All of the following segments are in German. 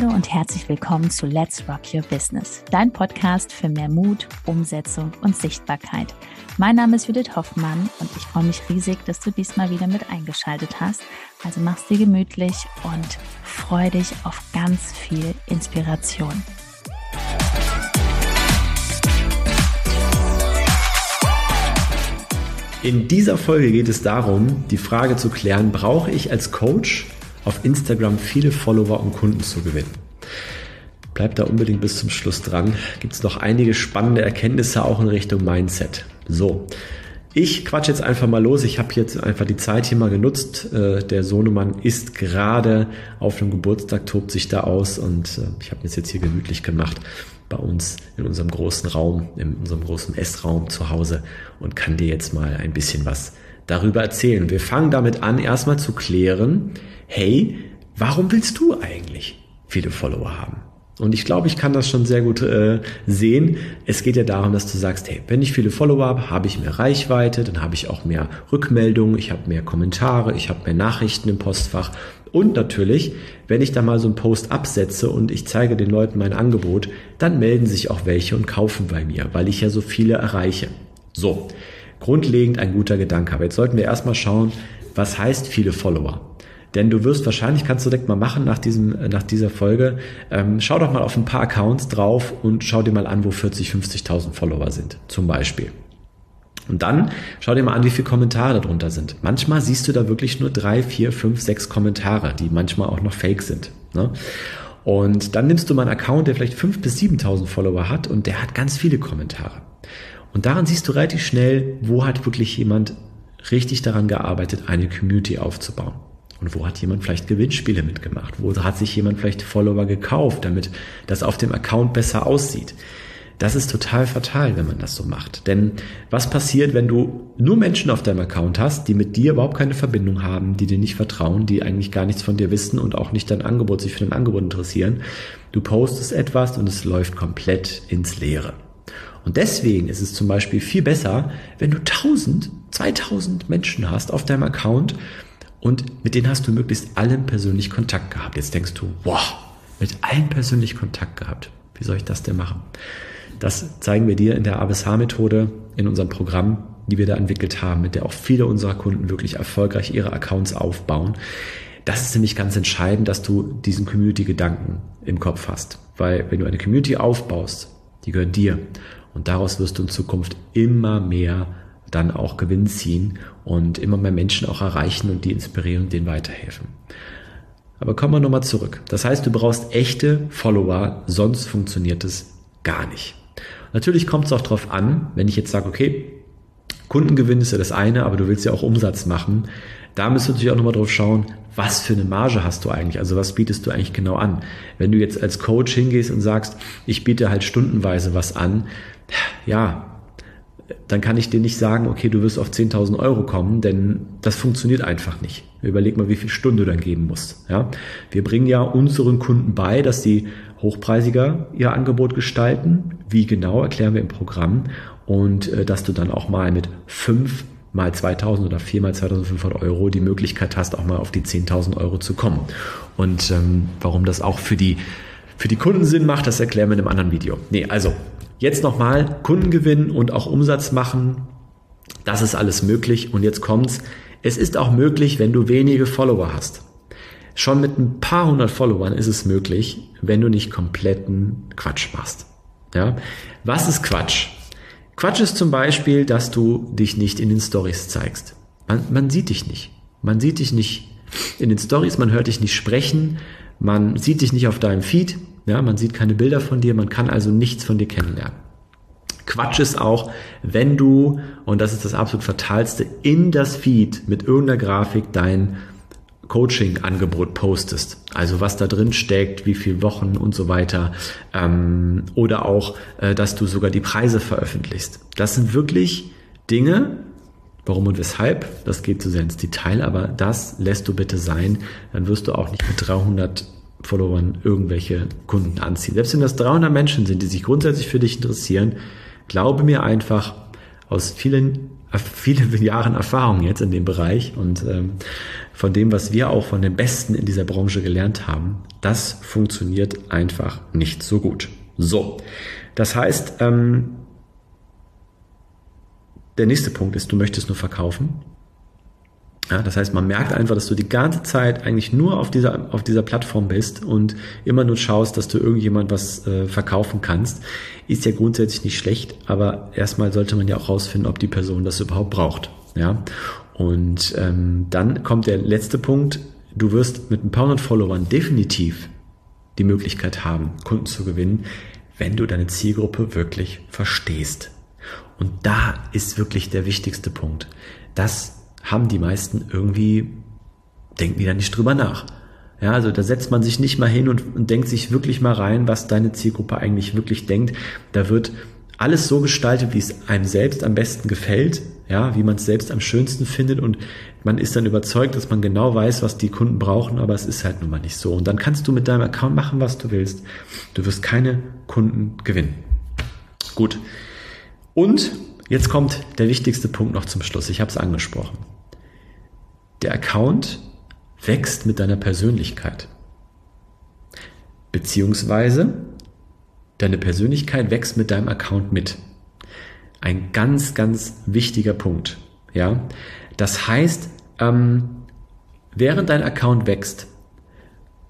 Hallo und herzlich willkommen zu Let's Rock Your Business, dein Podcast für mehr Mut, Umsetzung und Sichtbarkeit. Mein Name ist Judith Hoffmann und ich freue mich riesig, dass du diesmal wieder mit eingeschaltet hast. Also mach's dir gemütlich und freu dich auf ganz viel Inspiration. In dieser Folge geht es darum, die Frage zu klären, brauche ich als Coach auf Instagram viele Follower und Kunden zu gewinnen. Bleibt da unbedingt bis zum Schluss dran. Gibt es noch einige spannende Erkenntnisse auch in Richtung Mindset. So, ich quatsch jetzt einfach mal los. Ich habe jetzt einfach die Zeit hier mal genutzt. Äh, der Sohnemann ist gerade auf einem Geburtstag, tobt sich da aus und äh, ich habe mir jetzt hier gemütlich gemacht bei uns in unserem großen Raum, in unserem großen Essraum zu Hause und kann dir jetzt mal ein bisschen was darüber erzählen. Wir fangen damit an, erstmal zu klären, hey, warum willst du eigentlich viele Follower haben? Und ich glaube, ich kann das schon sehr gut äh, sehen. Es geht ja darum, dass du sagst, hey, wenn ich viele Follower habe, habe ich mehr Reichweite, dann habe ich auch mehr Rückmeldungen, ich habe mehr Kommentare, ich habe mehr Nachrichten im Postfach. Und natürlich, wenn ich da mal so einen Post absetze und ich zeige den Leuten mein Angebot, dann melden sich auch welche und kaufen bei mir, weil ich ja so viele erreiche. So, grundlegend ein guter Gedanke. Aber jetzt sollten wir erstmal schauen, was heißt viele Follower? Denn du wirst wahrscheinlich, kannst du direkt mal machen nach, diesem, nach dieser Folge, ähm, schau doch mal auf ein paar Accounts drauf und schau dir mal an, wo 40, 50.000 Follower sind, zum Beispiel. Und dann schau dir mal an, wie viele Kommentare darunter sind. Manchmal siehst du da wirklich nur drei, vier, fünf, sechs Kommentare, die manchmal auch noch fake sind. Ne? Und dann nimmst du mal einen Account, der vielleicht 5.000 bis 7.000 Follower hat und der hat ganz viele Kommentare. Und daran siehst du relativ schnell, wo hat wirklich jemand richtig daran gearbeitet, eine Community aufzubauen. Und wo hat jemand vielleicht Gewinnspiele mitgemacht? Wo hat sich jemand vielleicht Follower gekauft, damit das auf dem Account besser aussieht? Das ist total fatal, wenn man das so macht. Denn was passiert, wenn du nur Menschen auf deinem Account hast, die mit dir überhaupt keine Verbindung haben, die dir nicht vertrauen, die eigentlich gar nichts von dir wissen und auch nicht dein Angebot, sich für dein Angebot interessieren? Du postest etwas und es läuft komplett ins Leere. Und deswegen ist es zum Beispiel viel besser, wenn du 1000, 2000 Menschen hast auf deinem Account und mit denen hast du möglichst allen persönlich Kontakt gehabt. Jetzt denkst du, wow, mit allen persönlich Kontakt gehabt. Wie soll ich das denn machen? Das zeigen wir dir in der ABSH-Methode, in unserem Programm, die wir da entwickelt haben, mit der auch viele unserer Kunden wirklich erfolgreich ihre Accounts aufbauen. Das ist nämlich ganz entscheidend, dass du diesen Community-Gedanken im Kopf hast. Weil wenn du eine Community aufbaust, die gehört dir. Und daraus wirst du in Zukunft immer mehr dann auch Gewinn ziehen und immer mehr Menschen auch erreichen und die inspirieren und denen weiterhelfen. Aber kommen wir nochmal zurück. Das heißt, du brauchst echte Follower, sonst funktioniert es gar nicht. Natürlich kommt es auch darauf an, wenn ich jetzt sage, okay, Kundengewinn ist ja das eine, aber du willst ja auch Umsatz machen. Da müsst du natürlich auch nochmal drauf schauen, was für eine Marge hast du eigentlich? Also was bietest du eigentlich genau an? Wenn du jetzt als Coach hingehst und sagst, ich biete halt stundenweise was an, ja, dann kann ich dir nicht sagen, okay, du wirst auf 10.000 Euro kommen, denn das funktioniert einfach nicht. Überleg mal, wie viel Stunden du dann geben musst. Ja? Wir bringen ja unseren Kunden bei, dass sie hochpreisiger ihr Angebot gestalten. Wie genau, erklären wir im Programm. Und äh, dass du dann auch mal mit fünf mal 2000 oder vier mal 2500 Euro die Möglichkeit hast, auch mal auf die 10.000 Euro zu kommen. Und ähm, warum das auch für die, für die Kunden Sinn macht, das erklären wir in einem anderen Video. Nee, also Jetzt nochmal Kunden gewinnen und auch Umsatz machen. Das ist alles möglich. Und jetzt kommt's. Es ist auch möglich, wenn du wenige Follower hast. Schon mit ein paar hundert Followern ist es möglich, wenn du nicht kompletten Quatsch machst. Ja? Was ist Quatsch? Quatsch ist zum Beispiel, dass du dich nicht in den Stories zeigst. Man, man sieht dich nicht. Man sieht dich nicht in den Stories, man hört dich nicht sprechen, man sieht dich nicht auf deinem Feed, ja, man sieht keine Bilder von dir, man kann also nichts von dir kennenlernen. Quatsch ist auch, wenn du, und das ist das absolut fatalste, in das Feed mit irgendeiner Grafik dein Coaching-Angebot postest. Also was da drin steckt, wie viele Wochen und so weiter. Ähm, oder auch, äh, dass du sogar die Preise veröffentlichst. Das sind wirklich Dinge, warum und weshalb, das geht zu sehr ins Detail, aber das lässt du bitte sein. Dann wirst du auch nicht mit 300 Followern irgendwelche Kunden anziehen. Selbst wenn das 300 Menschen sind, die sich grundsätzlich für dich interessieren, glaube mir einfach, aus vielen, vielen Jahren Erfahrung jetzt in dem Bereich und ähm, von dem, was wir auch von den Besten in dieser Branche gelernt haben, das funktioniert einfach nicht so gut. So, das heißt, ähm, der nächste Punkt ist, du möchtest nur verkaufen. Ja, das heißt, man merkt einfach, dass du die ganze Zeit eigentlich nur auf dieser, auf dieser Plattform bist und immer nur schaust, dass du irgendjemand was äh, verkaufen kannst. Ist ja grundsätzlich nicht schlecht, aber erstmal sollte man ja auch rausfinden, ob die Person das überhaupt braucht. Ja, und ähm, dann kommt der letzte Punkt. Du wirst mit ein paar hundert Followern definitiv die Möglichkeit haben, Kunden zu gewinnen, wenn du deine Zielgruppe wirklich verstehst. Und da ist wirklich der wichtigste Punkt. Das haben die meisten irgendwie, denken die da nicht drüber nach. Ja, also da setzt man sich nicht mal hin und, und denkt sich wirklich mal rein, was deine Zielgruppe eigentlich wirklich denkt. Da wird alles so gestaltet, wie es einem selbst am besten gefällt, ja, wie man es selbst am schönsten findet und man ist dann überzeugt, dass man genau weiß, was die Kunden brauchen, aber es ist halt nun mal nicht so. Und dann kannst du mit deinem Account machen, was du willst. Du wirst keine Kunden gewinnen. Gut. Und Jetzt kommt der wichtigste Punkt noch zum Schluss. Ich habe es angesprochen. Der Account wächst mit deiner Persönlichkeit. Beziehungsweise deine Persönlichkeit wächst mit deinem Account mit. Ein ganz, ganz wichtiger Punkt. Ja, das heißt, ähm, während dein Account wächst,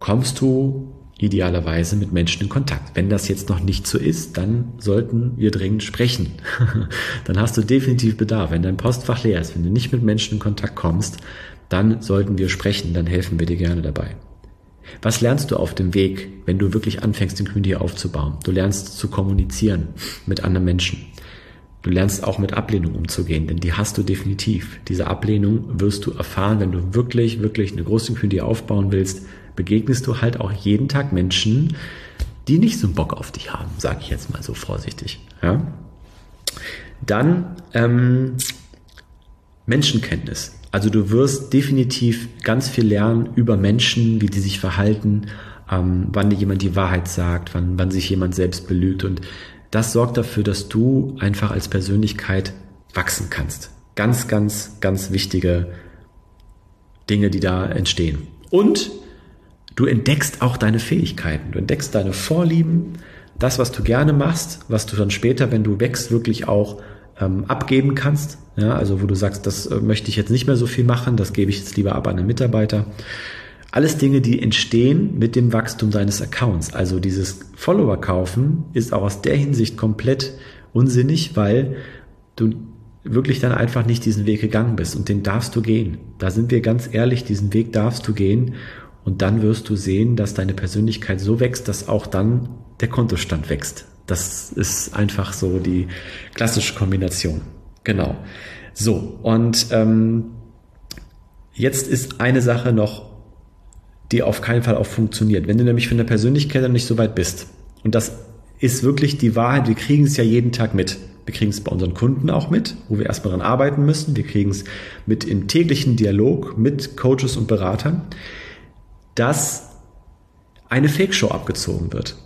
kommst du idealerweise mit Menschen in Kontakt. Wenn das jetzt noch nicht so ist, dann sollten wir dringend sprechen. dann hast du definitiv Bedarf. Wenn dein Postfach leer ist, wenn du nicht mit Menschen in Kontakt kommst, dann sollten wir sprechen, dann helfen wir dir gerne dabei. Was lernst du auf dem Weg, wenn du wirklich anfängst, den Community aufzubauen? Du lernst zu kommunizieren mit anderen Menschen. Du lernst auch mit Ablehnung umzugehen, denn die hast du definitiv. Diese Ablehnung wirst du erfahren, wenn du wirklich, wirklich eine große Community aufbauen willst, begegnest du halt auch jeden Tag Menschen, die nicht so Bock auf dich haben, sage ich jetzt mal so vorsichtig. Ja? Dann ähm, Menschenkenntnis. Also du wirst definitiv ganz viel lernen über Menschen, wie die sich verhalten, ähm, wann dir jemand die Wahrheit sagt, wann, wann sich jemand selbst belügt. Und das sorgt dafür, dass du einfach als Persönlichkeit wachsen kannst. Ganz, ganz, ganz wichtige Dinge, die da entstehen. Und Du entdeckst auch deine Fähigkeiten, du entdeckst deine Vorlieben, das, was du gerne machst, was du dann später, wenn du wächst, wirklich auch ähm, abgeben kannst. Ja, also wo du sagst, das äh, möchte ich jetzt nicht mehr so viel machen, das gebe ich jetzt lieber ab an einen Mitarbeiter. Alles Dinge, die entstehen mit dem Wachstum deines Accounts. Also dieses Follower kaufen ist auch aus der Hinsicht komplett unsinnig, weil du wirklich dann einfach nicht diesen Weg gegangen bist und den darfst du gehen. Da sind wir ganz ehrlich, diesen Weg darfst du gehen und dann wirst du sehen, dass deine Persönlichkeit so wächst, dass auch dann der Kontostand wächst. Das ist einfach so die klassische Kombination. Genau. So, und ähm, jetzt ist eine Sache noch, die auf keinen Fall auch funktioniert. Wenn du nämlich von der Persönlichkeit dann nicht so weit bist, und das ist wirklich die Wahrheit, wir kriegen es ja jeden Tag mit. Wir kriegen es bei unseren Kunden auch mit, wo wir erstmal daran arbeiten müssen. Wir kriegen es mit im täglichen Dialog mit Coaches und Beratern dass eine Fake-Show abgezogen wird.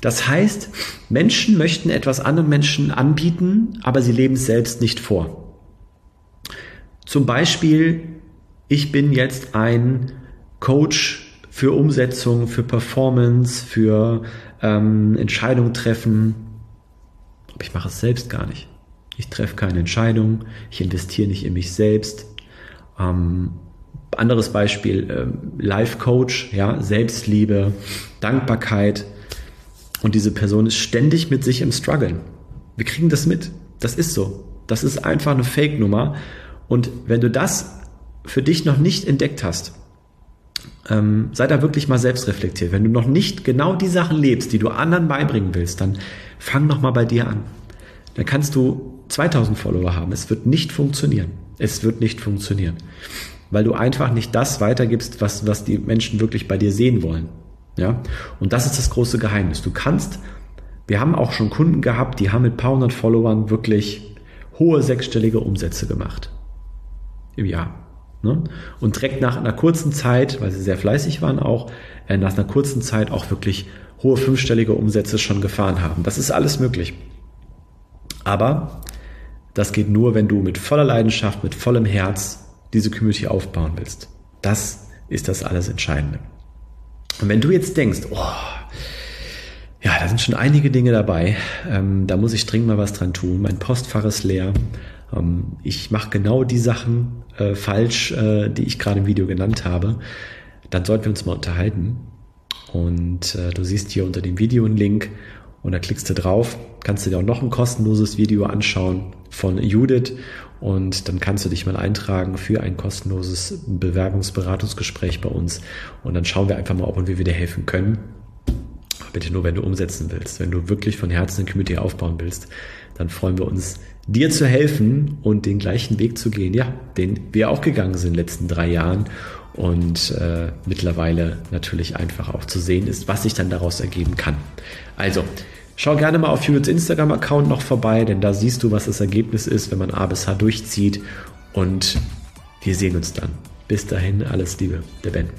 Das heißt, Menschen möchten etwas anderen Menschen anbieten, aber sie leben es selbst nicht vor. Zum Beispiel, ich bin jetzt ein Coach für Umsetzung, für Performance, für ähm, Entscheidungen treffen. Aber ich mache es selbst gar nicht. Ich treffe keine Entscheidung, ich investiere nicht in mich selbst. Ähm, anderes Beispiel, äh, Life Coach, ja, Selbstliebe, Dankbarkeit. Und diese Person ist ständig mit sich im Struggeln. Wir kriegen das mit. Das ist so. Das ist einfach eine Fake-Nummer. Und wenn du das für dich noch nicht entdeckt hast, ähm, sei da wirklich mal selbst reflektiert. Wenn du noch nicht genau die Sachen lebst, die du anderen beibringen willst, dann fang noch mal bei dir an. Dann kannst du 2000 Follower haben. Es wird nicht funktionieren. Es wird nicht funktionieren weil du einfach nicht das weitergibst, was, was die Menschen wirklich bei dir sehen wollen. Ja? Und das ist das große Geheimnis. Du kannst, wir haben auch schon Kunden gehabt, die haben mit paar hundert Followern wirklich hohe sechsstellige Umsätze gemacht. Im Jahr. Ne? Und direkt nach einer kurzen Zeit, weil sie sehr fleißig waren auch, äh, nach einer kurzen Zeit auch wirklich hohe fünfstellige Umsätze schon gefahren haben. Das ist alles möglich. Aber Das geht nur, wenn du mit voller Leidenschaft, mit vollem Herz diese Community aufbauen willst. Das ist das alles Entscheidende. Und wenn du jetzt denkst, oh, ja, da sind schon einige Dinge dabei, ähm, da muss ich dringend mal was dran tun. Mein Postfach ist leer. Ähm, ich mache genau die Sachen äh, falsch, äh, die ich gerade im Video genannt habe. Dann sollten wir uns mal unterhalten. Und äh, du siehst hier unter dem Video einen Link und da klickst du drauf, kannst du dir auch noch ein kostenloses Video anschauen von Judith und dann kannst du dich mal eintragen für ein kostenloses Bewerbungsberatungsgespräch bei uns und dann schauen wir einfach mal, ob und wie wir dir helfen können. Bitte nur, wenn du umsetzen willst. Wenn du wirklich von Herzen eine Community aufbauen willst, dann freuen wir uns, dir zu helfen und den gleichen Weg zu gehen, ja, den wir auch gegangen sind in den letzten drei Jahren und äh, mittlerweile natürlich einfach auch zu sehen ist, was sich dann daraus ergeben kann. Also, schau gerne mal auf Judiths Instagram-Account noch vorbei, denn da siehst du, was das Ergebnis ist, wenn man A bis H durchzieht und wir sehen uns dann. Bis dahin, alles Liebe, der Ben.